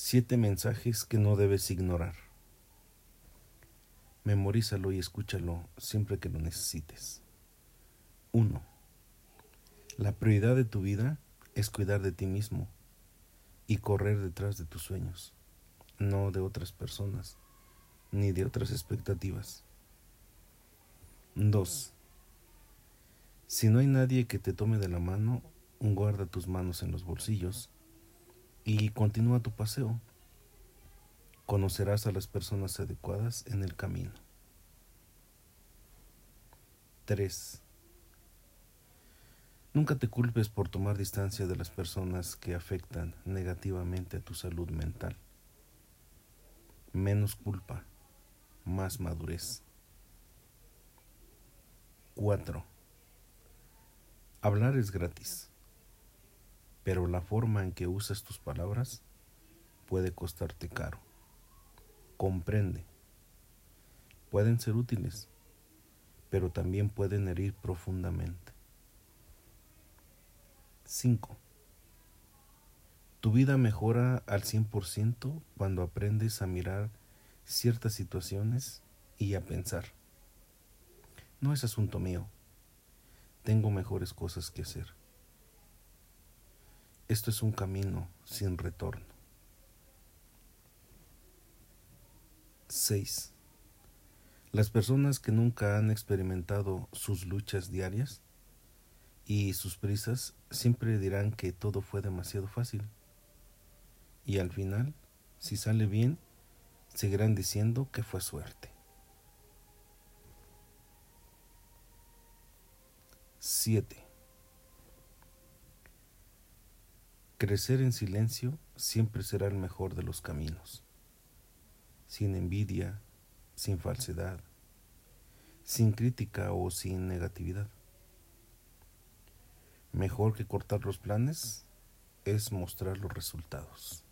Siete mensajes que no debes ignorar. Memorízalo y escúchalo siempre que lo necesites. 1. La prioridad de tu vida es cuidar de ti mismo y correr detrás de tus sueños, no de otras personas ni de otras expectativas. 2. Si no hay nadie que te tome de la mano, guarda tus manos en los bolsillos y continúa tu paseo. Conocerás a las personas adecuadas en el camino. 3. Nunca te culpes por tomar distancia de las personas que afectan negativamente a tu salud mental. Menos culpa, más madurez. 4. Hablar es gratis pero la forma en que usas tus palabras puede costarte caro. Comprende. Pueden ser útiles, pero también pueden herir profundamente. 5. Tu vida mejora al 100% cuando aprendes a mirar ciertas situaciones y a pensar. No es asunto mío. Tengo mejores cosas que hacer. Esto es un camino sin retorno. 6. Las personas que nunca han experimentado sus luchas diarias y sus prisas siempre dirán que todo fue demasiado fácil. Y al final, si sale bien, seguirán diciendo que fue suerte. 7. Crecer en silencio siempre será el mejor de los caminos, sin envidia, sin falsedad, sin crítica o sin negatividad. Mejor que cortar los planes es mostrar los resultados.